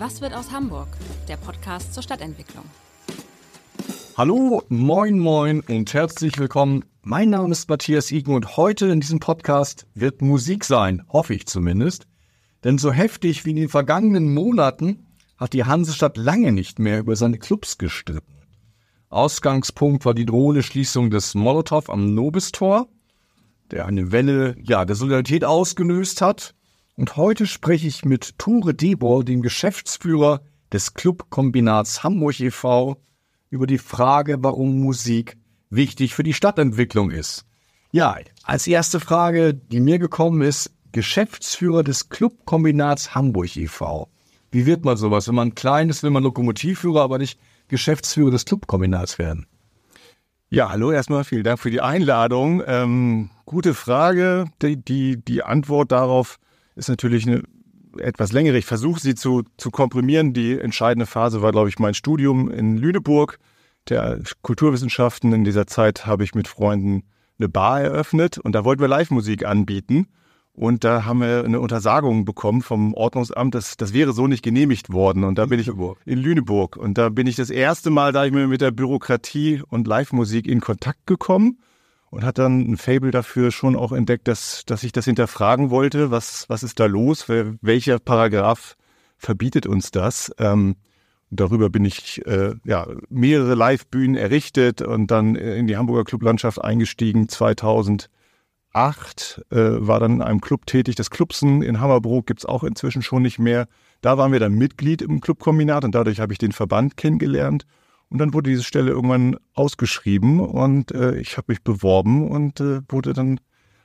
Was wird aus Hamburg? Der Podcast zur Stadtentwicklung. Hallo, moin, moin und herzlich willkommen. Mein Name ist Matthias Igen und heute in diesem Podcast wird Musik sein, hoffe ich zumindest. Denn so heftig wie in den vergangenen Monaten hat die Hansestadt lange nicht mehr über seine Clubs gestritten. Ausgangspunkt war die drohende Schließung des Molotow am Nobistor, der eine Welle ja, der Solidarität ausgelöst hat. Und heute spreche ich mit Ture Debor, dem Geschäftsführer des Clubkombinats Hamburg e.V., über die Frage, warum Musik wichtig für die Stadtentwicklung ist. Ja, als erste Frage, die mir gekommen ist, Geschäftsführer des Clubkombinats Hamburg e.V. Wie wird man sowas? Wenn man klein ist, will man Lokomotivführer, aber nicht Geschäftsführer des Clubkombinats werden. Ja, hallo erstmal, vielen Dank für die Einladung. Ähm, gute Frage. Die, die, die Antwort darauf ist natürlich eine etwas längere. Ich versuche sie zu, zu komprimieren. Die entscheidende Phase war, glaube ich, mein Studium in Lüneburg der Kulturwissenschaften. In dieser Zeit habe ich mit Freunden eine Bar eröffnet und da wollten wir Live-Musik anbieten. Und da haben wir eine Untersagung bekommen vom Ordnungsamt, das, das wäre so nicht genehmigt worden. Und da bin ich in Lüneburg. Und da bin ich das erste Mal, da ich mir mit der Bürokratie und Live-Musik in Kontakt gekommen und hat dann ein Fable dafür schon auch entdeckt, dass, dass ich das hinterfragen wollte. Was, was ist da los? Welcher Paragraph verbietet uns das? Ähm, darüber bin ich äh, ja, mehrere Live-Bühnen errichtet und dann in die Hamburger Clublandschaft eingestiegen 2000 2008 äh, war dann in einem Club tätig. Das Clubsen in Hammerbrook gibt es auch inzwischen schon nicht mehr. Da waren wir dann Mitglied im Clubkombinat und dadurch habe ich den Verband kennengelernt. Und dann wurde diese Stelle irgendwann ausgeschrieben und äh, ich habe mich beworben und äh, wurde dann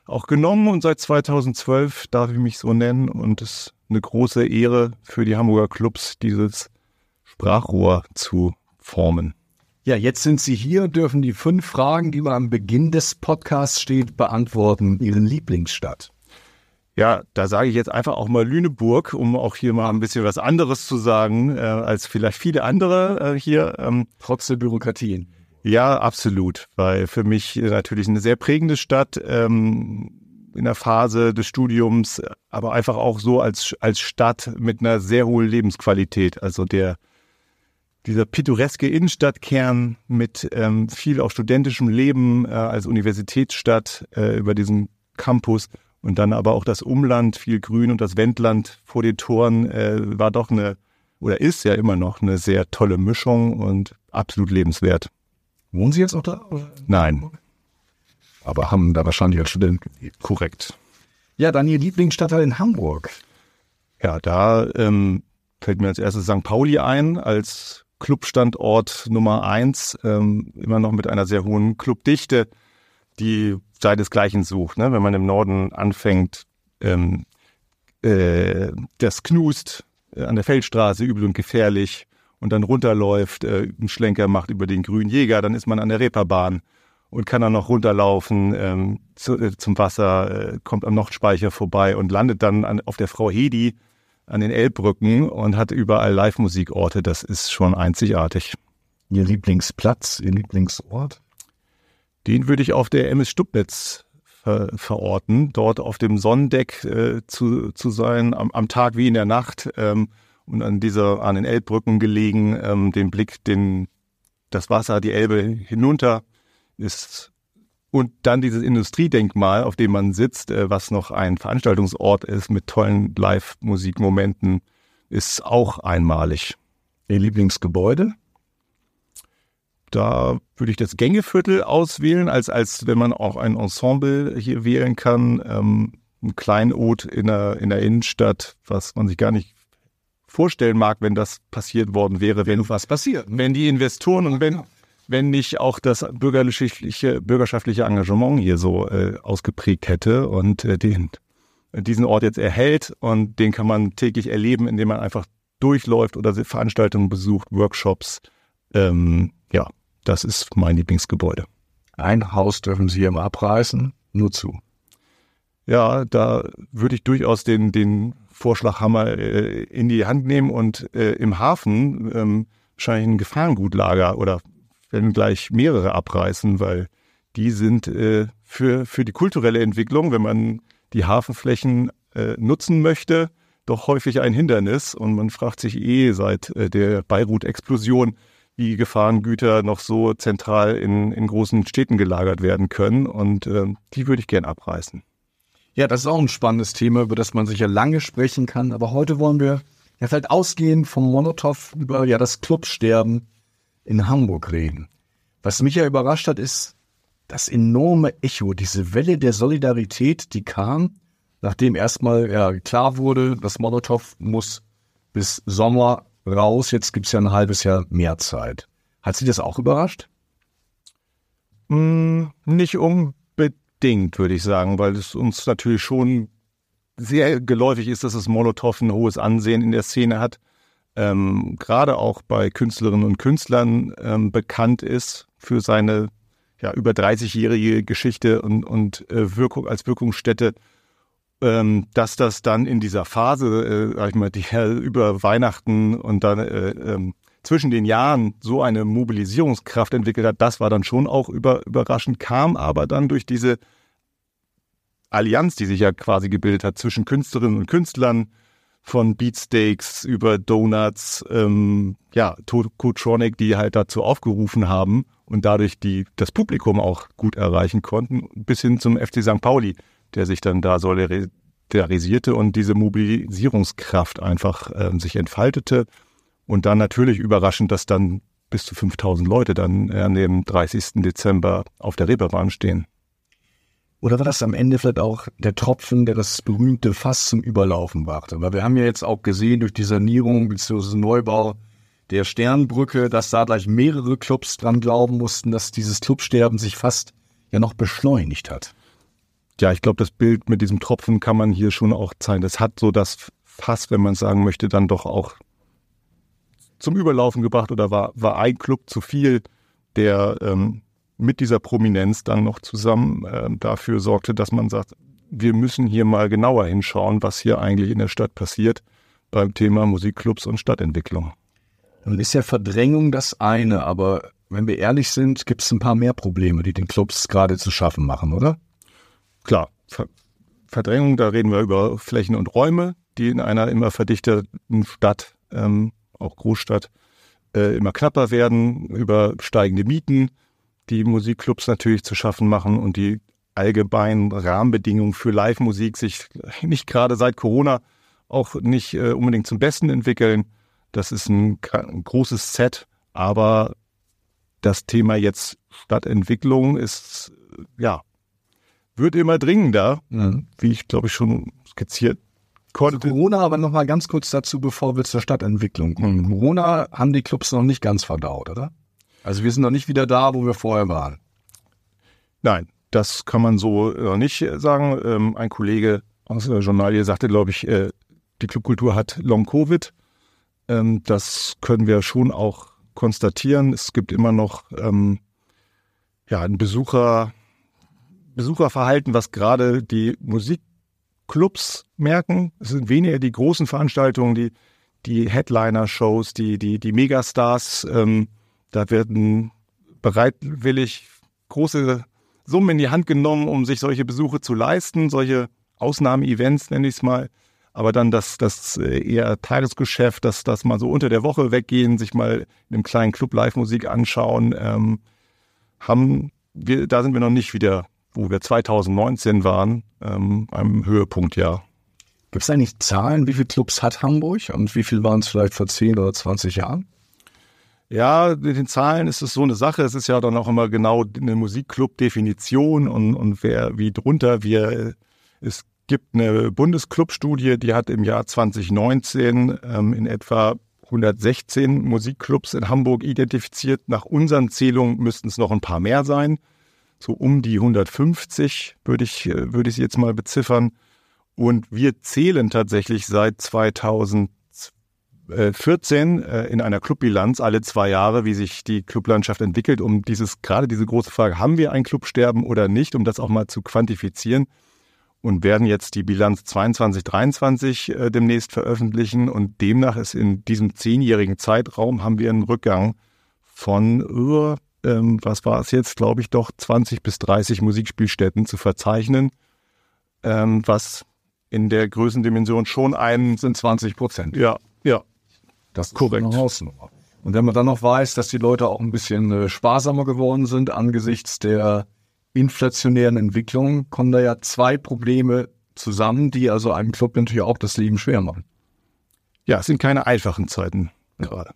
auch genommen. Und seit 2012 darf ich mich so nennen und es ist eine große Ehre für die Hamburger Clubs, dieses Sprachrohr zu formen. Ja, jetzt sind Sie hier dürfen die fünf Fragen, die man am Beginn des Podcasts steht, beantworten. Ihren Lieblingsstadt. Ja, da sage ich jetzt einfach auch mal Lüneburg, um auch hier mal ein bisschen was anderes zu sagen, äh, als vielleicht viele andere äh, hier. Ähm, Trotz der Bürokratien. Ja, absolut, weil für mich natürlich eine sehr prägende Stadt ähm, in der Phase des Studiums, aber einfach auch so als, als Stadt mit einer sehr hohen Lebensqualität. Also der dieser pittoreske Innenstadtkern mit ähm, viel auch studentischem Leben äh, als Universitätsstadt äh, über diesen Campus und dann aber auch das Umland, viel Grün und das Wendland vor den Toren äh, war doch eine oder ist ja immer noch eine sehr tolle Mischung und absolut lebenswert. Wohnen Sie jetzt auch da? Oder? Nein. Aber haben da wahrscheinlich als Student Korrekt. Ja, dann Ihr Lieblingsstadtteil in Hamburg. Ja, da ähm, fällt mir als erstes St. Pauli ein, als Clubstandort Nummer eins, ähm, immer noch mit einer sehr hohen Clubdichte, die seinesgleichen sucht. Ne? Wenn man im Norden anfängt, ähm, äh, das knust äh, an der Feldstraße, übel und gefährlich, und dann runterläuft, äh, einen Schlenker macht über den Grünen Jäger, dann ist man an der Reeperbahn und kann dann noch runterlaufen ähm, zu, äh, zum Wasser, äh, kommt am Nordspeicher vorbei und landet dann an, auf der Frau Hedi, an den Elbbrücken und hat überall Live-Musikorte. Das ist schon einzigartig. Ihr Lieblingsplatz, Ihr Lieblingsort? Den würde ich auf der MS Stubnitz ver verorten, dort auf dem Sonnendeck äh, zu, zu sein, am, am, Tag wie in der Nacht ähm, und an dieser, an den Elbbrücken gelegen, ähm, den Blick, den, das Wasser, die Elbe hinunter ist und dann dieses Industriedenkmal, auf dem man sitzt, äh, was noch ein Veranstaltungsort ist mit tollen Live-Musikmomenten, ist auch einmalig. Ihr Lieblingsgebäude? Da würde ich das Gängeviertel auswählen, als, als wenn man auch ein Ensemble hier wählen kann. Ähm, ein Kleinod in der, in der Innenstadt, was man sich gar nicht vorstellen mag, wenn das passiert worden wäre. Wenn was passiert. Wenn die Investoren und wenn, wenn nicht auch das bürgerliche, bürgerschaftliche Engagement hier so äh, ausgeprägt hätte und äh, den diesen Ort jetzt erhält und den kann man täglich erleben, indem man einfach durchläuft oder Veranstaltungen besucht, Workshops. Ähm, ja, das ist mein Lieblingsgebäude. Ein Haus dürfen Sie hier mal abreißen, nur zu. Ja, da würde ich durchaus den, den Vorschlaghammer äh, in die Hand nehmen und äh, im Hafen ähm, wahrscheinlich ein Gefahrengutlager oder werden gleich mehrere abreißen, weil die sind äh, für, für die kulturelle Entwicklung, wenn man die Hafenflächen äh, nutzen möchte, doch häufig ein Hindernis. Und man fragt sich eh seit äh, der Beirut-Explosion, wie Gefahrengüter noch so zentral in, in großen Städten gelagert werden können. Und äh, die würde ich gern abreißen. Ja, das ist auch ein spannendes Thema, über das man sicher lange sprechen kann. Aber heute wollen wir ja vielleicht ausgehend vom Molotow über ja das Clubsterben in Hamburg reden. Was mich ja überrascht hat, ist das enorme Echo, diese Welle der Solidarität, die kam, nachdem erstmal ja klar wurde, das Molotow muss bis Sommer raus, jetzt gibt's ja ein halbes Jahr mehr Zeit. Hat Sie das auch überrascht? Mm, nicht unbedingt, würde ich sagen, weil es uns natürlich schon sehr geläufig ist, dass das Molotow ein hohes Ansehen in der Szene hat. Ähm, gerade auch bei Künstlerinnen und Künstlern ähm, bekannt ist für seine ja, über 30-jährige Geschichte und, und äh, Wirkung als Wirkungsstätte, ähm, dass das dann in dieser Phase, äh, sag ich mal, die über Weihnachten und dann äh, ähm, zwischen den Jahren so eine Mobilisierungskraft entwickelt hat, das war dann schon auch über, überraschend, kam aber dann durch diese Allianz, die sich ja quasi gebildet hat zwischen Künstlerinnen und Künstlern, von Beatsteaks über Donuts, ähm, ja, Cotronic, die halt dazu aufgerufen haben und dadurch die, das Publikum auch gut erreichen konnten, bis hin zum FC St. Pauli, der sich dann da solidarisierte und diese Mobilisierungskraft einfach äh, sich entfaltete. Und dann natürlich überraschend, dass dann bis zu 5000 Leute dann an dem 30. Dezember auf der Reeperbahn stehen. Oder war das am Ende vielleicht auch der Tropfen, der das berühmte Fass zum Überlaufen brachte? Weil wir haben ja jetzt auch gesehen durch die Sanierung bzw. Neubau der Sternbrücke, dass da gleich mehrere Clubs dran glauben mussten, dass dieses Clubsterben sich fast ja noch beschleunigt hat. Ja, ich glaube, das Bild mit diesem Tropfen kann man hier schon auch zeigen. Das hat so das Fass, wenn man sagen möchte, dann doch auch zum Überlaufen gebracht oder war, war ein Club zu viel, der ähm, mit dieser Prominenz dann noch zusammen äh, dafür sorgte, dass man sagt, wir müssen hier mal genauer hinschauen, was hier eigentlich in der Stadt passiert beim Thema Musikclubs und Stadtentwicklung. Nun ist ja Verdrängung das eine, aber wenn wir ehrlich sind, gibt es ein paar mehr Probleme, die den Clubs gerade zu schaffen machen, oder? Klar, Ver Verdrängung, da reden wir über Flächen und Räume, die in einer immer verdichteten Stadt, ähm, auch Großstadt, äh, immer knapper werden, über steigende Mieten, die Musikclubs natürlich zu schaffen machen und die allgemeinen Rahmenbedingungen für Live-Musik sich nicht gerade seit Corona auch nicht äh, unbedingt zum Besten entwickeln. Das ist ein, ein, großes Set, aber das Thema jetzt Stadtentwicklung ist, ja, wird immer dringender, mhm. wie ich glaube ich schon skizziert konnte. Also Corona aber noch mal ganz kurz dazu, bevor wir zur Stadtentwicklung kommen. Mhm. Corona haben die Clubs noch nicht ganz verdaut, oder? Also wir sind noch nicht wieder da, wo wir vorher waren. Nein, das kann man so noch nicht sagen. Ähm, ein Kollege aus der Journalie sagte, glaube ich, äh, die Clubkultur hat Long-Covid. Ähm, das können wir schon auch konstatieren. Es gibt immer noch ähm, ja, ein Besucher, Besucherverhalten, was gerade die Musikclubs merken. Es sind weniger die großen Veranstaltungen, die, die Headliner-Shows, die, die, die Megastars, ähm, da werden bereitwillig große Summen in die Hand genommen, um sich solche Besuche zu leisten, solche Ausnahmeevents nenne ich es mal. Aber dann das, das äh, eher Tagesgeschäft, dass das mal so unter der Woche weggehen, sich mal in einem kleinen Club Live-Musik anschauen, ähm, haben wir, da sind wir noch nicht wieder, wo wir 2019 waren, ähm, einem Höhepunktjahr. Gibt es eigentlich Zahlen, wie viele Clubs hat Hamburg und wie viel waren es vielleicht vor 10 oder 20 Jahren? Ja, mit den Zahlen ist es so eine Sache. Es ist ja dann auch immer genau eine Musikclub-Definition und, und wer wie drunter wir. Es gibt eine Bundesclub-Studie, die hat im Jahr 2019 ähm, in etwa 116 Musikclubs in Hamburg identifiziert. Nach unseren Zählungen müssten es noch ein paar mehr sein. So um die 150 würde ich, würde ich sie jetzt mal beziffern. Und wir zählen tatsächlich seit 2014 äh, in einer Clubbilanz alle zwei Jahre, wie sich die Clublandschaft entwickelt, um dieses, gerade diese große Frage, haben wir ein Clubsterben oder nicht, um das auch mal zu quantifizieren und werden jetzt die Bilanz 22, 23 äh, demnächst veröffentlichen und demnach ist in diesem zehnjährigen Zeitraum haben wir einen Rückgang von über, ähm, was war es jetzt, glaube ich, doch 20 bis 30 Musikspielstätten zu verzeichnen, ähm, was in der Größendimension schon ein sind 20 Prozent. Ja, ja. Das ist korrekt. Eine Hausnummer. Und wenn man dann noch weiß, dass die Leute auch ein bisschen äh, sparsamer geworden sind angesichts der inflationären Entwicklung, kommen da ja zwei Probleme zusammen, die also einem Club natürlich auch das Leben schwer machen. Ja, es sind keine einfachen Zeiten gerade.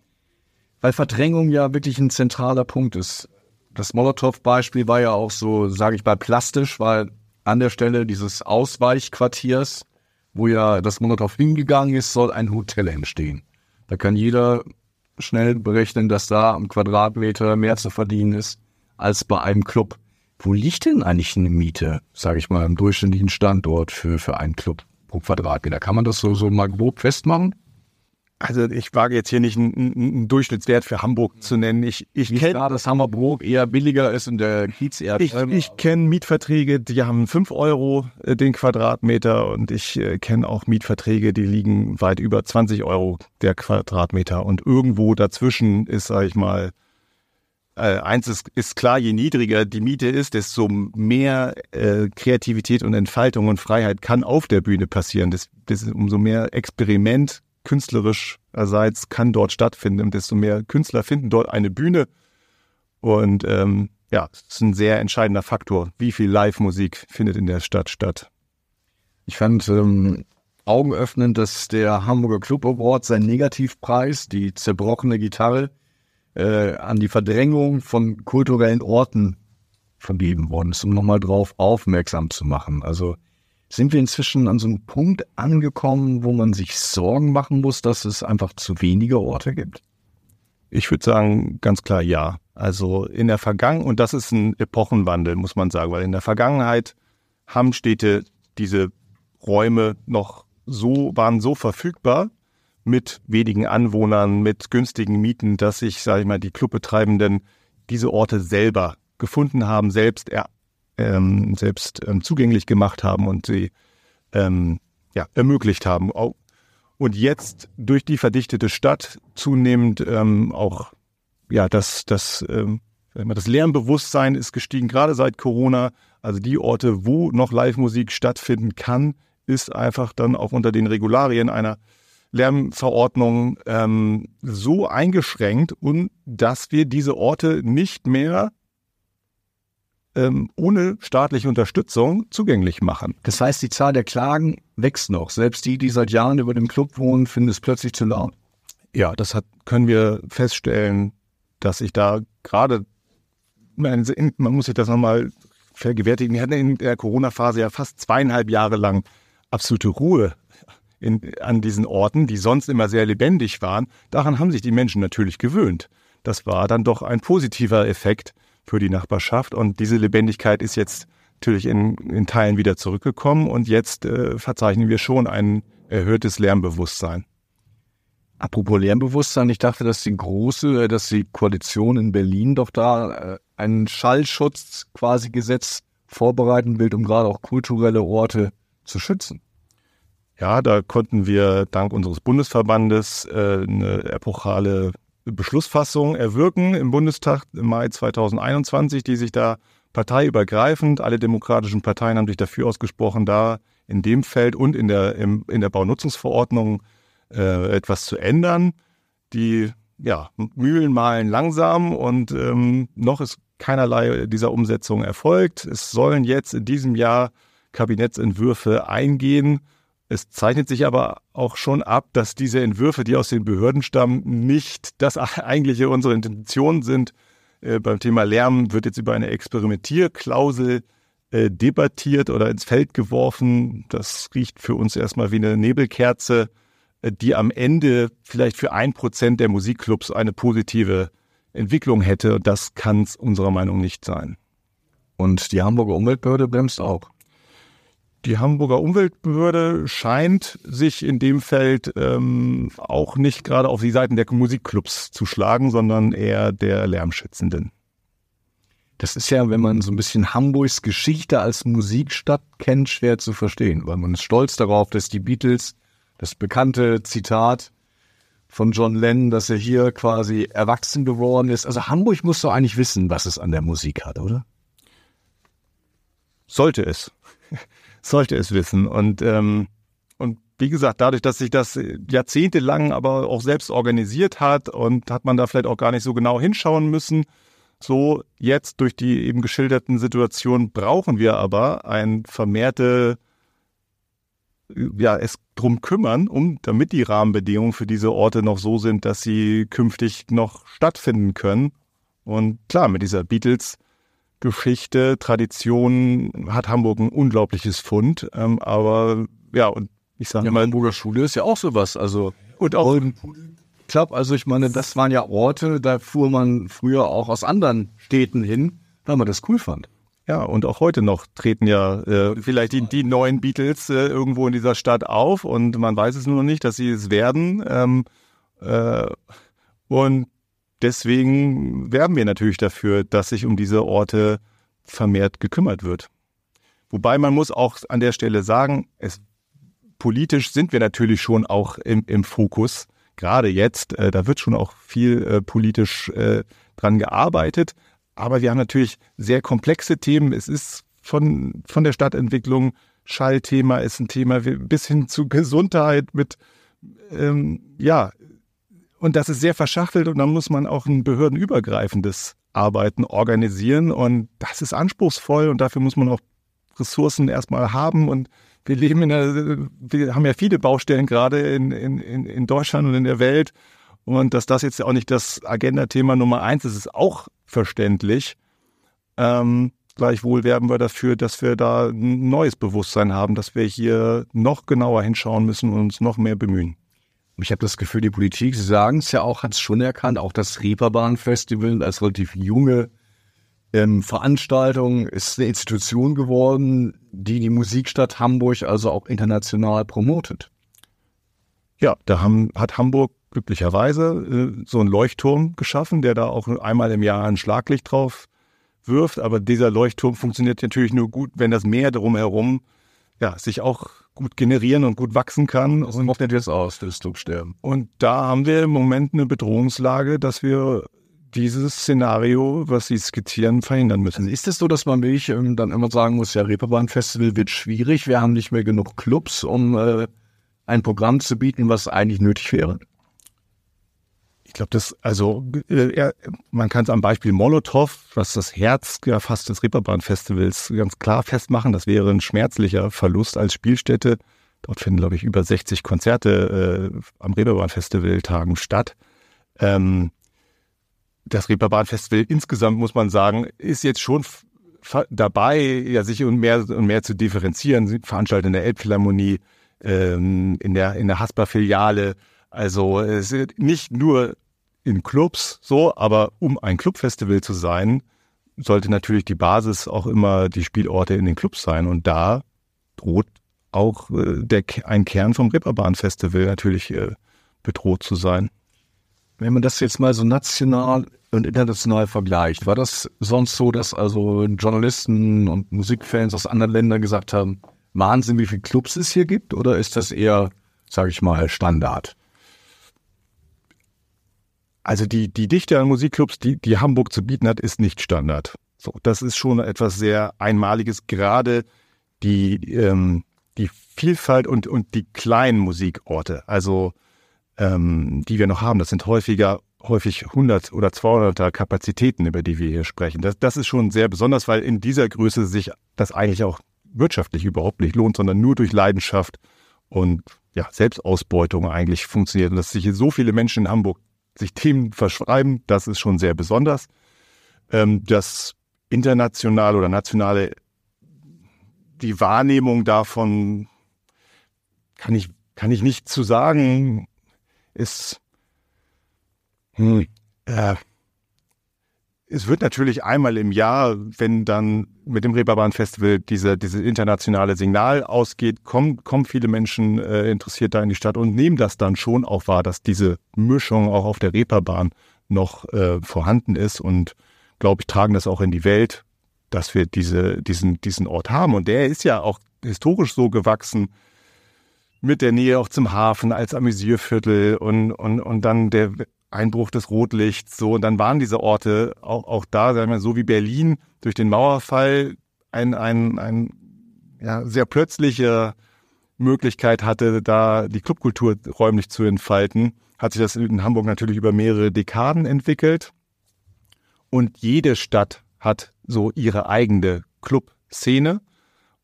Weil Verdrängung ja wirklich ein zentraler Punkt ist. Das Molotow-Beispiel war ja auch so, sage ich mal, plastisch, weil an der Stelle dieses Ausweichquartiers wo ja das Molotow hingegangen ist, soll ein Hotel entstehen. Da kann jeder schnell berechnen, dass da am Quadratmeter mehr zu verdienen ist als bei einem Club. Wo liegt denn eigentlich eine Miete, sage ich mal, im durchschnittlichen Standort für, für einen Club pro Quadratmeter? Kann man das so, so mal grob festmachen? Also ich wage jetzt hier nicht einen, einen Durchschnittswert für Hamburg zu nennen. Ich, ich kenne da, dass Hammerbrook eher billiger ist und der Kiez eher Ich, ich kenne Mietverträge, die haben fünf Euro äh, den Quadratmeter und ich äh, kenne auch Mietverträge, die liegen weit über 20 Euro der Quadratmeter. Und irgendwo dazwischen ist, sage ich mal, äh, eins ist, ist klar, je niedriger die Miete ist, desto mehr äh, Kreativität und Entfaltung und Freiheit kann auf der Bühne passieren. Das, das umso mehr Experiment künstlerischerseits kann dort stattfinden. Desto mehr Künstler finden dort eine Bühne. Und ähm, ja, es ist ein sehr entscheidender Faktor. Wie viel Live-Musik findet in der Stadt statt? Ich fand ähm, augenöffnend, dass der Hamburger Club Award seinen Negativpreis, die zerbrochene Gitarre, äh, an die Verdrängung von kulturellen Orten vergeben worden ist, um nochmal drauf aufmerksam zu machen. Also sind wir inzwischen an so einem Punkt angekommen, wo man sich Sorgen machen muss, dass es einfach zu wenige Orte gibt? Ich würde sagen, ganz klar ja. Also in der Vergangenheit, und das ist ein Epochenwandel, muss man sagen, weil in der Vergangenheit haben Städte diese Räume noch so, waren so verfügbar mit wenigen Anwohnern, mit günstigen Mieten, dass sich, sage ich mal, die Clubbetreibenden diese Orte selber gefunden haben, selbst er, ähm, selbst ähm, zugänglich gemacht haben und sie ähm, ja, ermöglicht haben. Und jetzt durch die verdichtete Stadt zunehmend ähm, auch ja das das ähm, das Lärmbewusstsein ist gestiegen, gerade seit Corona. Also die Orte, wo noch Live-Musik stattfinden kann, ist einfach dann auch unter den Regularien einer Lärmverordnung ähm, so eingeschränkt und dass wir diese Orte nicht mehr ähm, ohne staatliche Unterstützung zugänglich machen. Das heißt, die Zahl der Klagen wächst noch. Selbst die, die seit Jahren über dem Club wohnen, finden es plötzlich zu laut. Ja, das hat, können wir feststellen, dass ich da gerade, man muss sich das nochmal vergewärtigen, wir hatten in der Corona-Phase ja fast zweieinhalb Jahre lang absolute Ruhe in, an diesen Orten, die sonst immer sehr lebendig waren. Daran haben sich die Menschen natürlich gewöhnt. Das war dann doch ein positiver Effekt für die Nachbarschaft. Und diese Lebendigkeit ist jetzt natürlich in, in Teilen wieder zurückgekommen und jetzt äh, verzeichnen wir schon ein erhöhtes Lärmbewusstsein. Apropos Lärmbewusstsein, ich dachte, dass die große, äh, dass die Koalition in Berlin doch da äh, einen Schallschutz quasi Gesetz vorbereiten will, um gerade auch kulturelle Orte zu schützen. Ja, da konnten wir dank unseres Bundesverbandes äh, eine epochale Beschlussfassung erwirken im Bundestag im Mai 2021, die sich da parteiübergreifend, alle demokratischen Parteien haben sich dafür ausgesprochen, da in dem Feld und in der, im, in der Baunutzungsverordnung äh, etwas zu ändern. Die ja, Mühlen malen langsam und ähm, noch ist keinerlei dieser Umsetzung erfolgt. Es sollen jetzt in diesem Jahr Kabinettsentwürfe eingehen es zeichnet sich aber auch schon ab, dass diese Entwürfe, die aus den Behörden stammen, nicht das eigentliche unsere Intention sind. Äh, beim Thema Lärm wird jetzt über eine Experimentierklausel äh, debattiert oder ins Feld geworfen. Das riecht für uns erstmal wie eine Nebelkerze, äh, die am Ende vielleicht für ein Prozent der Musikclubs eine positive Entwicklung hätte. Das kann es unserer Meinung nicht sein. Und die Hamburger Umweltbehörde bremst auch. Die Hamburger Umweltbehörde scheint sich in dem Feld ähm, auch nicht gerade auf die Seiten der Musikclubs zu schlagen, sondern eher der Lärmschützenden. Das ist ja, wenn man so ein bisschen Hamburgs Geschichte als Musikstadt kennt, schwer zu verstehen, weil man ist stolz darauf, dass die Beatles, das bekannte Zitat von John Lennon, dass er hier quasi erwachsen geworden ist. Also Hamburg muss doch eigentlich wissen, was es an der Musik hat, oder? Sollte es. Sollte es wissen. Und, ähm, und wie gesagt, dadurch, dass sich das jahrzehntelang aber auch selbst organisiert hat und hat man da vielleicht auch gar nicht so genau hinschauen müssen, so jetzt durch die eben geschilderten Situationen brauchen wir aber ein vermehrte ja, es drum kümmern, um, damit die Rahmenbedingungen für diese Orte noch so sind, dass sie künftig noch stattfinden können. Und klar, mit dieser Beatles Geschichte, Tradition hat Hamburg ein unglaubliches Fund. Ähm, aber ja, und ich sage ja, mal. Hamburger Schule ist ja auch sowas. Also und auch Club, also ich meine, das waren ja Orte, da fuhr man früher auch aus anderen Städten hin, weil man das cool fand. Ja, und auch heute noch treten ja äh, vielleicht die, die neuen Beatles äh, irgendwo in dieser Stadt auf und man weiß es nur noch nicht, dass sie es werden. Ähm, äh, und deswegen werben wir natürlich dafür, dass sich um diese Orte vermehrt gekümmert wird. Wobei man muss auch an der Stelle sagen, es, politisch sind wir natürlich schon auch im, im Fokus gerade jetzt, äh, da wird schon auch viel äh, politisch äh, dran gearbeitet. Aber wir haben natürlich sehr komplexe Themen. Es ist von, von der Stadtentwicklung, Schallthema ist ein Thema, bis hin zu Gesundheit mit, ähm, ja, und das ist sehr verschachtelt und dann muss man auch ein behördenübergreifendes Arbeiten organisieren und das ist anspruchsvoll und dafür muss man auch Ressourcen erstmal haben und wir leben in der, wir haben ja viele Baustellen gerade in, in, in Deutschland und in der Welt. Und dass das jetzt auch nicht das Agenda-Thema Nummer eins ist, ist auch verständlich. Ähm, gleichwohl werben wir dafür, dass wir da ein neues Bewusstsein haben, dass wir hier noch genauer hinschauen müssen und uns noch mehr bemühen. Ich habe das Gefühl, die Politik, Sie sagen es ja auch, hat es schon erkannt, auch das Reeperbahn-Festival als relativ junge ähm, Veranstaltung ist eine Institution geworden, die die Musikstadt Hamburg also auch international promotet. Ja, da haben, hat Hamburg glücklicherweise äh, so einen Leuchtturm geschaffen, der da auch einmal im Jahr ein Schlaglicht drauf wirft. Aber dieser Leuchtturm funktioniert natürlich nur gut, wenn das Meer drumherum ja, sich auch gut generieren und gut wachsen kann. Und macht das aus, das Drucksterben. Und da haben wir im Moment eine Bedrohungslage, dass wir dieses Szenario, was Sie skizzieren, verhindern müssen. Also ist es so, dass man wirklich ähm, dann immer sagen muss, ja, Reeperbahn-Festival wird schwierig, wir haben nicht mehr genug Clubs, um äh, ein Programm zu bieten, was eigentlich nötig wäre? Ich glaube, das, also äh, man kann es am Beispiel Molotow, was das Herz ja fast des Reeperbahn-Festivals ganz klar festmachen. Das wäre ein schmerzlicher Verlust als Spielstätte. Dort finden, glaube ich, über 60 Konzerte äh, am Reeperbahn-Festival-Tagen statt. Ähm, das Reeperbahn-Festival insgesamt, muss man sagen, ist jetzt schon dabei, ja, sich und mehr und mehr zu differenzieren. Sie veranstalten in der Elbphilharmonie, ähm, in der, in der Hasper-Filiale. Also, es ist nicht nur in Clubs so, aber um ein Clubfestival zu sein, sollte natürlich die Basis auch immer die Spielorte in den Clubs sein. Und da droht auch äh, der, ein Kern vom Reeperbahn-Festival natürlich äh, bedroht zu sein. Wenn man das jetzt mal so national und international vergleicht, war das sonst so, dass also Journalisten und Musikfans aus anderen Ländern gesagt haben, Wahnsinn, wie viele Clubs es hier gibt? Oder ist das eher, sage ich mal, Standard? Also die, die Dichte an Musikclubs, die, die Hamburg zu bieten hat, ist nicht Standard. So, das ist schon etwas sehr Einmaliges, gerade die, ähm, die Vielfalt und, und die kleinen Musikorte, also ähm, die wir noch haben, das sind häufiger häufig 100 oder 200er Kapazitäten, über die wir hier sprechen. Das, das ist schon sehr besonders, weil in dieser Größe sich das eigentlich auch wirtschaftlich überhaupt nicht lohnt, sondern nur durch Leidenschaft und ja, Selbstausbeutung eigentlich funktioniert. Und dass sich hier so viele Menschen in Hamburg sich Themen verschreiben, das ist schon sehr besonders. Ähm, das internationale oder nationale, die Wahrnehmung davon kann ich, kann ich nicht zu sagen, ist hm, äh, es wird natürlich einmal im Jahr, wenn dann mit dem Reeperbahn-Festival diese, diese internationale Signal ausgeht, kommen, kommen viele Menschen äh, interessiert da in die Stadt und nehmen das dann schon auch wahr, dass diese Mischung auch auf der Reeperbahn noch äh, vorhanden ist und glaube ich, tragen das auch in die Welt, dass wir diese, diesen, diesen Ort haben. Und der ist ja auch historisch so gewachsen mit der Nähe auch zum Hafen als Amüsierviertel und, und, und dann der Einbruch des Rotlichts, so, und dann waren diese Orte auch, auch da, sagen wir, so wie Berlin durch den Mauerfall ein, ein, ein ja, sehr plötzliche Möglichkeit hatte, da die Clubkultur räumlich zu entfalten, hat sich das in Hamburg natürlich über mehrere Dekaden entwickelt. Und jede Stadt hat so ihre eigene Clubszene.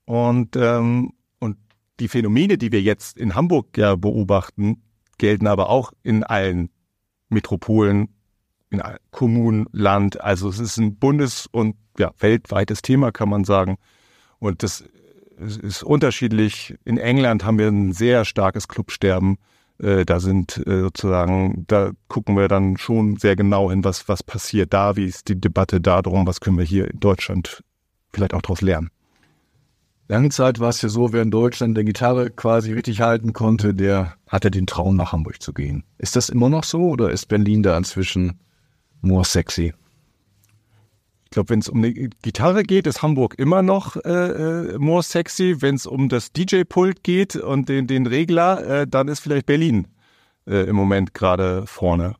Und, ähm, und die Phänomene, die wir jetzt in Hamburg ja beobachten, gelten aber auch in allen Metropolen, in Kommunen, Land. Also es ist ein bundes- und ja, weltweites Thema, kann man sagen. Und das ist unterschiedlich. In England haben wir ein sehr starkes Clubsterben. Äh, da sind äh, sozusagen, da gucken wir dann schon sehr genau hin, was, was passiert da, wie ist die Debatte darum, was können wir hier in Deutschland vielleicht auch daraus lernen. Lange Zeit war es ja so, wer in Deutschland der Gitarre quasi richtig halten konnte, der hatte den Traum, nach Hamburg zu gehen. Ist das immer noch so oder ist Berlin da inzwischen more sexy? Ich glaube, wenn es um eine Gitarre geht, ist Hamburg immer noch äh, äh more sexy. Wenn es um das DJ-Pult geht und den, den Regler, äh, dann ist vielleicht Berlin äh, im Moment gerade vorne.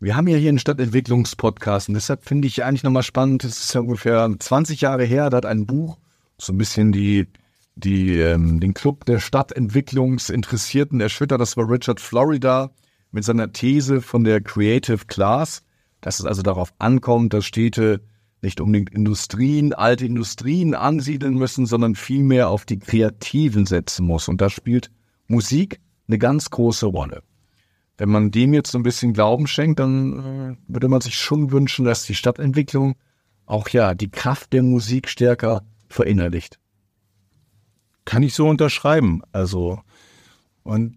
Wir haben ja hier einen Stadtentwicklungspodcast und deshalb finde ich eigentlich nochmal spannend, es ist ja ungefähr 20 Jahre her, da hat ein Buch so ein bisschen die, die, ähm, den Club der Stadtentwicklungsinteressierten erschüttert. Das war Richard Florida mit seiner These von der Creative Class, dass es also darauf ankommt, dass Städte nicht unbedingt Industrien, alte Industrien ansiedeln müssen, sondern vielmehr auf die Kreativen setzen muss. Und da spielt Musik eine ganz große Rolle. Wenn man dem jetzt so ein bisschen Glauben schenkt, dann äh, würde man sich schon wünschen, dass die Stadtentwicklung auch ja die Kraft der Musik stärker verinnerlicht. Kann ich so unterschreiben. Also, und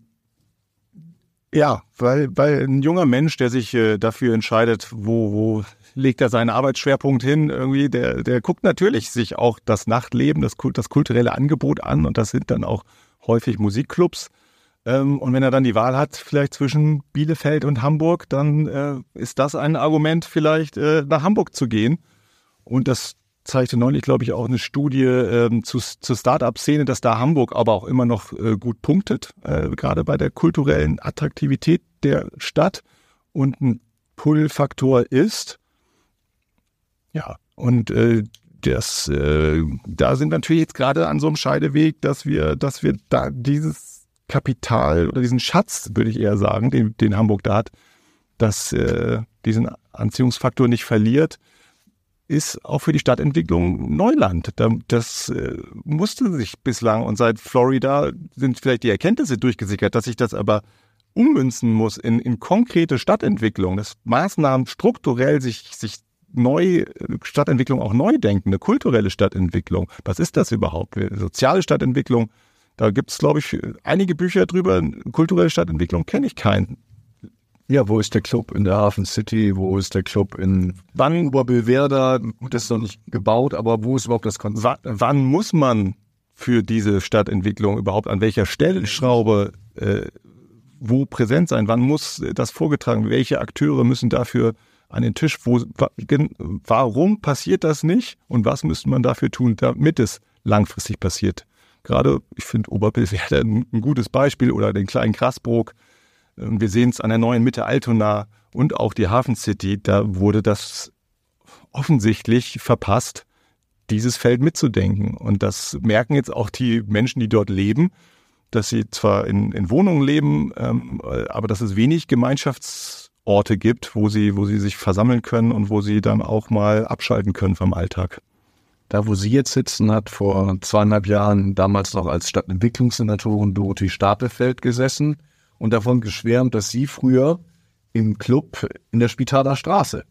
ja, weil, weil ein junger Mensch, der sich äh, dafür entscheidet, wo, wo legt er seinen Arbeitsschwerpunkt hin, irgendwie, der, der guckt natürlich sich auch das Nachtleben, das, das kulturelle Angebot an und das sind dann auch häufig Musikclubs. Ähm, und wenn er dann die Wahl hat, vielleicht zwischen Bielefeld und Hamburg, dann äh, ist das ein Argument, vielleicht äh, nach Hamburg zu gehen. Und das zeigte neulich, glaube ich, auch eine Studie ähm, zu, zur Start-up-Szene, dass da Hamburg aber auch immer noch äh, gut punktet, gerade bei der kulturellen Attraktivität der Stadt und ein Pull-Faktor ist. Ja, und das, da sind wir natürlich jetzt gerade an so einem Scheideweg, dass wir, dass wir da dieses Kapital oder diesen Schatz, würde ich eher sagen, den, den Hamburg da hat, dass äh, diesen Anziehungsfaktor nicht verliert, ist auch für die Stadtentwicklung Neuland. Das äh, musste sich bislang und seit Florida sind vielleicht die Erkenntnisse durchgesickert, dass sich das aber ummünzen muss in, in konkrete Stadtentwicklung, dass Maßnahmen strukturell sich, sich neu, Stadtentwicklung auch neu denken, eine kulturelle Stadtentwicklung. Was ist das überhaupt? Soziale Stadtentwicklung, da gibt es, glaube ich, einige Bücher drüber. Kulturelle Stadtentwicklung kenne ich keinen. Ja, wo ist der Club in der Hafen City? Wo ist der Club in wann Oberbillwerder? Gut, das ist noch nicht gebaut, aber wo ist überhaupt das Konzept? Wann, wann muss man für diese Stadtentwicklung überhaupt an welcher Stellschraube äh, wo präsent sein? Wann muss das vorgetragen? Welche Akteure müssen dafür an den Tisch? Wo, warum passiert das nicht? Und was müsste man dafür tun, damit es langfristig passiert? Gerade, ich finde Oberbillwerder ein, ein gutes Beispiel oder den kleinen Grasbrook. Wir sehen es an der neuen Mitte Altona und auch die Hafen City. Da wurde das offensichtlich verpasst, dieses Feld mitzudenken. Und das merken jetzt auch die Menschen, die dort leben, dass sie zwar in, in Wohnungen leben, ähm, aber dass es wenig Gemeinschaftsorte gibt, wo sie, wo sie sich versammeln können und wo sie dann auch mal abschalten können vom Alltag. Da, wo Sie jetzt sitzen, hat vor zweieinhalb Jahren damals noch als Stadtentwicklungssenatorin Dorothee Stapelfeld gesessen und davon geschwärmt, dass sie früher im Club in der Spitaler Straße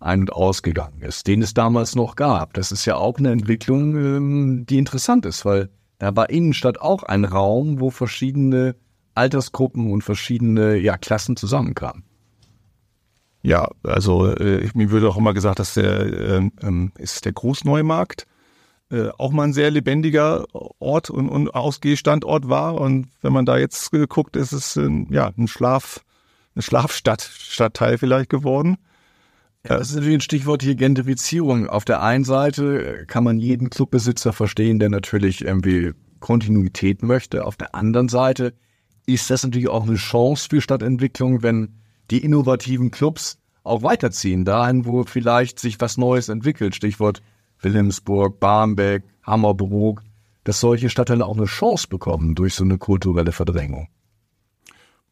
ein- und ausgegangen ist, den es damals noch gab. Das ist ja auch eine Entwicklung, ähm, die interessant ist, weil da war Innenstadt auch ein Raum, wo verschiedene Altersgruppen und verschiedene ja, Klassen zusammenkamen. Ja, also äh, mir würde auch immer gesagt, dass der äh, ähm, ist der Großneumarkt äh, auch mal ein sehr lebendiger Ort und, und Ausgehstandort war. Und wenn man da jetzt guckt, ist es äh, ja ein Schlaf, eine Schlafstadt, Stadtteil vielleicht geworden. Ja, das ist natürlich ein Stichwort hier Gentrifizierung. Auf der einen Seite kann man jeden Clubbesitzer verstehen, der natürlich irgendwie Kontinuität möchte. Auf der anderen Seite ist das natürlich auch eine Chance für Stadtentwicklung, wenn die innovativen Clubs auch weiterziehen, dahin, wo vielleicht sich was Neues entwickelt. Stichwort Wilhelmsburg, Barmbek, Hammerbrook, dass solche Stadtteile auch eine Chance bekommen durch so eine kulturelle Verdrängung.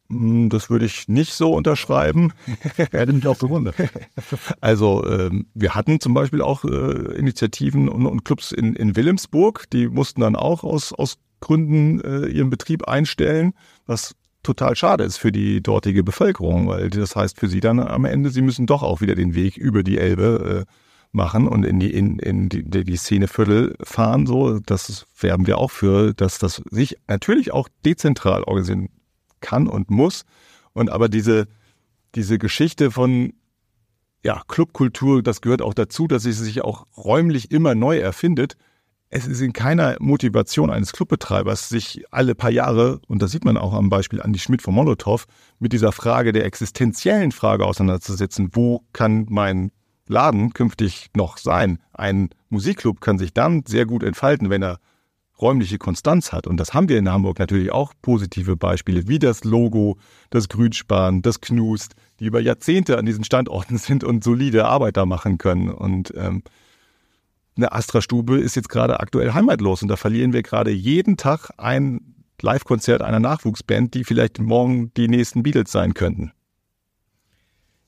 Hm, das würde ich nicht so unterschreiben. Hätte mich auch bewundert. Also ähm, wir hatten zum Beispiel auch äh, Initiativen und, und Clubs in, in Wilhelmsburg, die mussten dann auch aus, aus Gründen äh, ihren Betrieb einstellen, was total schade ist für die dortige Bevölkerung, weil das heißt für sie dann am Ende, sie müssen doch auch wieder den Weg über die Elbe äh, machen und in die in, in die, die Szeneviertel fahren. So, das werben wir auch für, dass das sich natürlich auch dezentral organisieren kann und muss. Und aber diese diese Geschichte von ja Clubkultur, das gehört auch dazu, dass sie sich auch räumlich immer neu erfindet es ist in keiner Motivation eines Clubbetreibers, sich alle paar Jahre, und das sieht man auch am Beispiel Andi Schmidt von Molotow, mit dieser Frage der existenziellen Frage auseinanderzusetzen, wo kann mein Laden künftig noch sein? Ein Musikclub kann sich dann sehr gut entfalten, wenn er räumliche Konstanz hat. Und das haben wir in Hamburg natürlich auch positive Beispiele, wie das Logo, das Grünspan, das Knust, die über Jahrzehnte an diesen Standorten sind und solide Arbeit da machen können. Und ähm, eine Astra-Stube ist jetzt gerade aktuell heimatlos und da verlieren wir gerade jeden Tag ein Live-Konzert einer Nachwuchsband, die vielleicht morgen die nächsten Beatles sein könnten.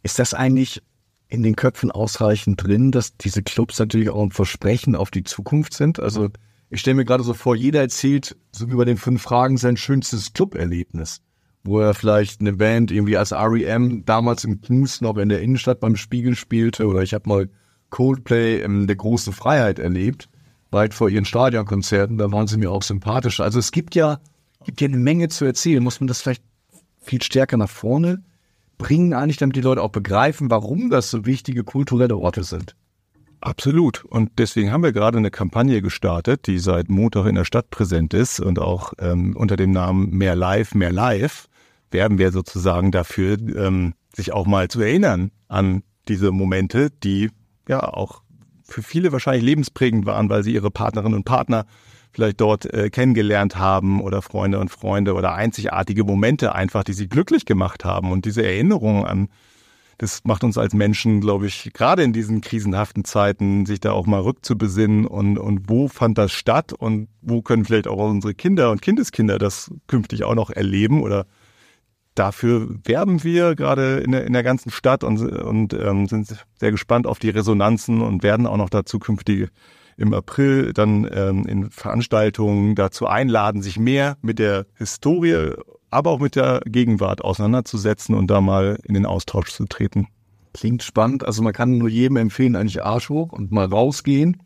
Ist das eigentlich in den Köpfen ausreichend drin, dass diese Clubs natürlich auch ein Versprechen auf die Zukunft sind? Also ich stelle mir gerade so vor, jeder erzählt so wie bei den fünf Fragen sein schönstes Club-Erlebnis, wo er vielleicht eine Band irgendwie als REM damals im Knus noch in der Innenstadt beim Spiegel spielte oder ich habe mal Coldplay in der großen Freiheit erlebt, weit vor ihren Stadionkonzerten, da waren sie mir auch sympathisch. Also es gibt ja, gibt ja eine Menge zu erzählen. Muss man das vielleicht viel stärker nach vorne bringen, eigentlich, damit die Leute auch begreifen, warum das so wichtige kulturelle Orte sind? Absolut. Und deswegen haben wir gerade eine Kampagne gestartet, die seit Montag in der Stadt präsent ist und auch ähm, unter dem Namen Mehr Live, Mehr Live werben wir sozusagen dafür, ähm, sich auch mal zu erinnern an diese Momente, die ja auch für viele wahrscheinlich lebensprägend waren, weil sie ihre Partnerinnen und Partner vielleicht dort äh, kennengelernt haben oder Freunde und Freunde oder einzigartige Momente einfach, die sie glücklich gemacht haben. Und diese Erinnerung an, das macht uns als Menschen, glaube ich, gerade in diesen krisenhaften Zeiten, sich da auch mal rückzubesinnen und, und wo fand das statt und wo können vielleicht auch unsere Kinder und Kindeskinder das künftig auch noch erleben oder dafür werben wir gerade in der, in der ganzen Stadt und, und ähm, sind sehr gespannt auf die Resonanzen und werden auch noch da zukünftig im April dann ähm, in Veranstaltungen dazu einladen, sich mehr mit der Historie, aber auch mit der Gegenwart auseinanderzusetzen und da mal in den Austausch zu treten. Klingt spannend. Also man kann nur jedem empfehlen, eigentlich Arsch hoch und mal rausgehen,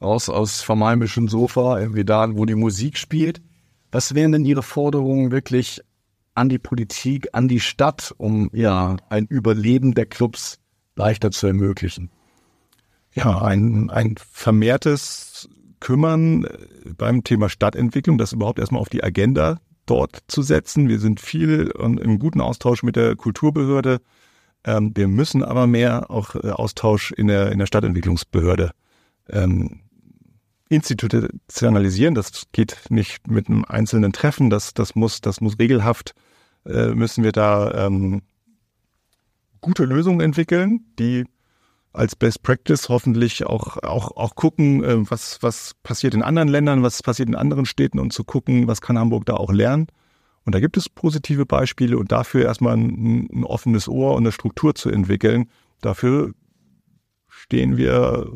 raus aus vermeimischen Sofa, irgendwie da, wo die Musik spielt. Was wären denn Ihre Forderungen wirklich an die Politik, an die Stadt, um ja ein Überleben der Clubs leichter zu ermöglichen? Ja, ein, ein vermehrtes Kümmern äh, beim Thema Stadtentwicklung, das überhaupt erstmal auf die Agenda dort zu setzen. Wir sind viel im guten Austausch mit der Kulturbehörde. Ähm, wir müssen aber mehr auch äh, Austausch in der, in der Stadtentwicklungsbehörde ähm, institutionalisieren. Das geht nicht mit einem einzelnen Treffen. Das, das muss, das muss regelhaft äh, müssen wir da ähm, gute Lösungen entwickeln, die als Best Practice hoffentlich auch, auch, auch gucken, äh, was, was passiert in anderen Ländern, was passiert in anderen Städten und zu gucken, was kann Hamburg da auch lernen. Und da gibt es positive Beispiele und dafür erstmal ein, ein offenes Ohr und eine Struktur zu entwickeln. Dafür stehen wir,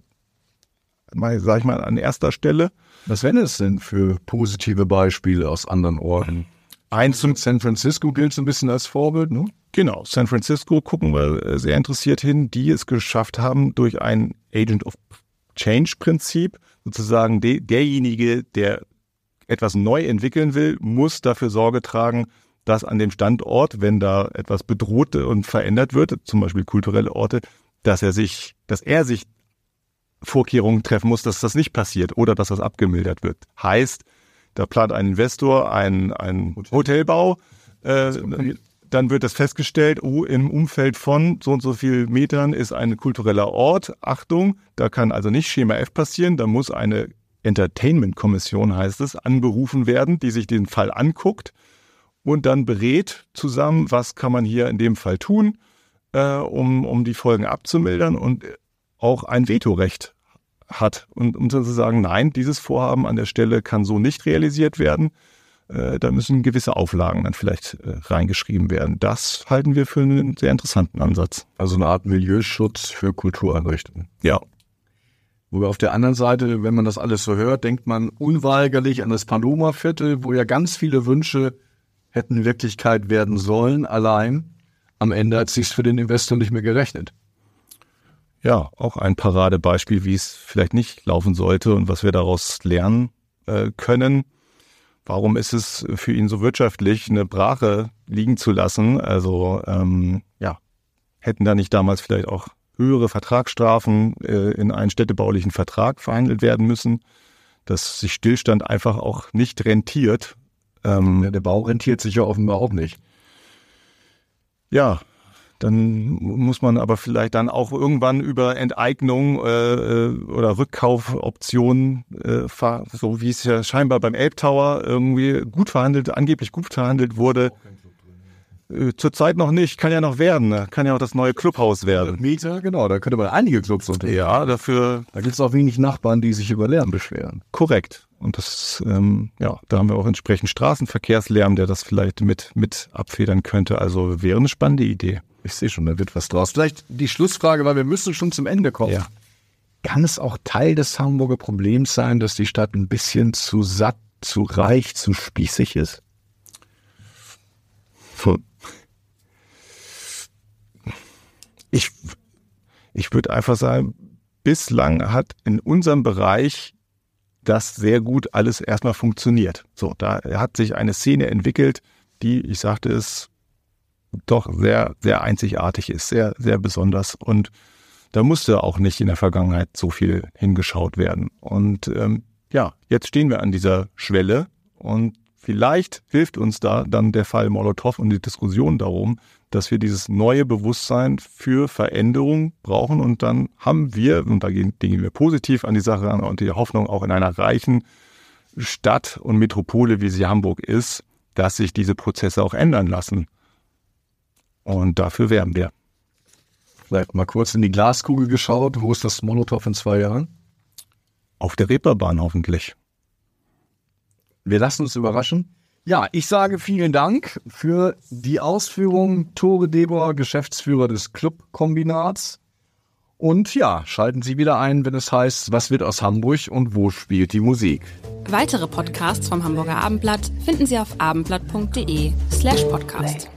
mal, sag ich mal, an erster Stelle. Was wären es denn für positive Beispiele aus anderen Orten? Eins zum San Francisco gilt so ein bisschen als Vorbild, ne? Genau, San Francisco gucken wir äh, sehr interessiert hin, die es geschafft haben, durch ein Agent of Change-Prinzip sozusagen de, derjenige, der etwas neu entwickeln will, muss dafür Sorge tragen, dass an dem Standort, wenn da etwas bedroht und verändert wird, zum Beispiel kulturelle Orte, dass er sich, dass er sich Vorkehrungen treffen muss, dass das nicht passiert oder dass das abgemildert wird. Heißt, da plant ein Investor einen, einen Hotelbau, äh, dann wird das festgestellt, oh, im Umfeld von so und so viel Metern ist ein kultureller Ort. Achtung, da kann also nicht Schema F passieren, da muss eine Entertainment-Kommission, heißt es, anberufen werden, die sich den Fall anguckt und dann berät zusammen, was kann man hier in dem Fall tun, äh, um, um die Folgen abzumildern und auch ein Vetorecht hat und um zu sagen, nein, dieses Vorhaben an der Stelle kann so nicht realisiert werden. Äh, da müssen gewisse Auflagen dann vielleicht äh, reingeschrieben werden. Das halten wir für einen sehr interessanten Ansatz. Also eine Art Milieuschutz für Kultureinrichtungen. Ja. Wobei auf der anderen Seite, wenn man das alles so hört, denkt man unweigerlich an das Paloma-Viertel, wo ja ganz viele Wünsche hätten Wirklichkeit werden sollen. Allein am Ende hat sich's für den Investor nicht mehr gerechnet ja, auch ein Paradebeispiel, wie es vielleicht nicht laufen sollte und was wir daraus lernen äh, können. Warum ist es für ihn so wirtschaftlich, eine Brache liegen zu lassen? Also ähm, ja, hätten da nicht damals vielleicht auch höhere Vertragsstrafen äh, in einen städtebaulichen Vertrag verhandelt werden müssen, dass sich Stillstand einfach auch nicht rentiert. Ähm, ja, der Bau rentiert sich ja offenbar auch nicht. Ja, dann muss man aber vielleicht dann auch irgendwann über Enteignung äh, äh oder Rückkaufoptionen, äh, so wie es ja scheinbar beim Elbtower irgendwie gut verhandelt, angeblich gut verhandelt wurde. Äh, zurzeit noch nicht, kann ja noch werden, ne? kann ja auch das neue Clubhaus werden. Mieter, genau, da könnte man einige Clubs unternehmen. Ja, dafür. Da gibt es auch wenig Nachbarn, die sich über Lärm beschweren. Korrekt. Und das, ähm, ja, da haben wir auch entsprechend Straßenverkehrslärm, der das vielleicht mit, mit abfedern könnte. Also wäre eine spannende Idee. Ich sehe schon, da wird was draus. Vielleicht die Schlussfrage, weil wir müssen schon zum Ende kommen. Ja. Kann es auch Teil des Hamburger Problems sein, dass die Stadt ein bisschen zu satt, zu reich, zu spießig ist? Hm. Ich, ich würde einfach sagen, bislang hat in unserem Bereich das sehr gut alles erstmal funktioniert. So, da hat sich eine Szene entwickelt, die, ich sagte es, doch sehr, sehr einzigartig ist, sehr, sehr besonders. Und da musste auch nicht in der Vergangenheit so viel hingeschaut werden. Und ähm, ja, jetzt stehen wir an dieser Schwelle und vielleicht hilft uns da dann der Fall Molotow und die Diskussion darum, dass wir dieses neue Bewusstsein für Veränderung brauchen und dann haben wir, und da gehen, gehen wir positiv an die Sache an und die Hoffnung auch in einer reichen Stadt und Metropole, wie sie Hamburg ist, dass sich diese Prozesse auch ändern lassen. Und dafür werben wir. Vielleicht mal kurz in die Glaskugel geschaut. Wo ist das Molotow in zwei Jahren? Auf der Reeperbahn hoffentlich. Wir lassen uns überraschen. Ja, ich sage vielen Dank für die Ausführung. Tore Debor, Geschäftsführer des Clubkombinats. Und ja, schalten Sie wieder ein, wenn es heißt, was wird aus Hamburg und wo spielt die Musik. Weitere Podcasts vom Hamburger Abendblatt finden Sie auf abendblatt.de slash podcast.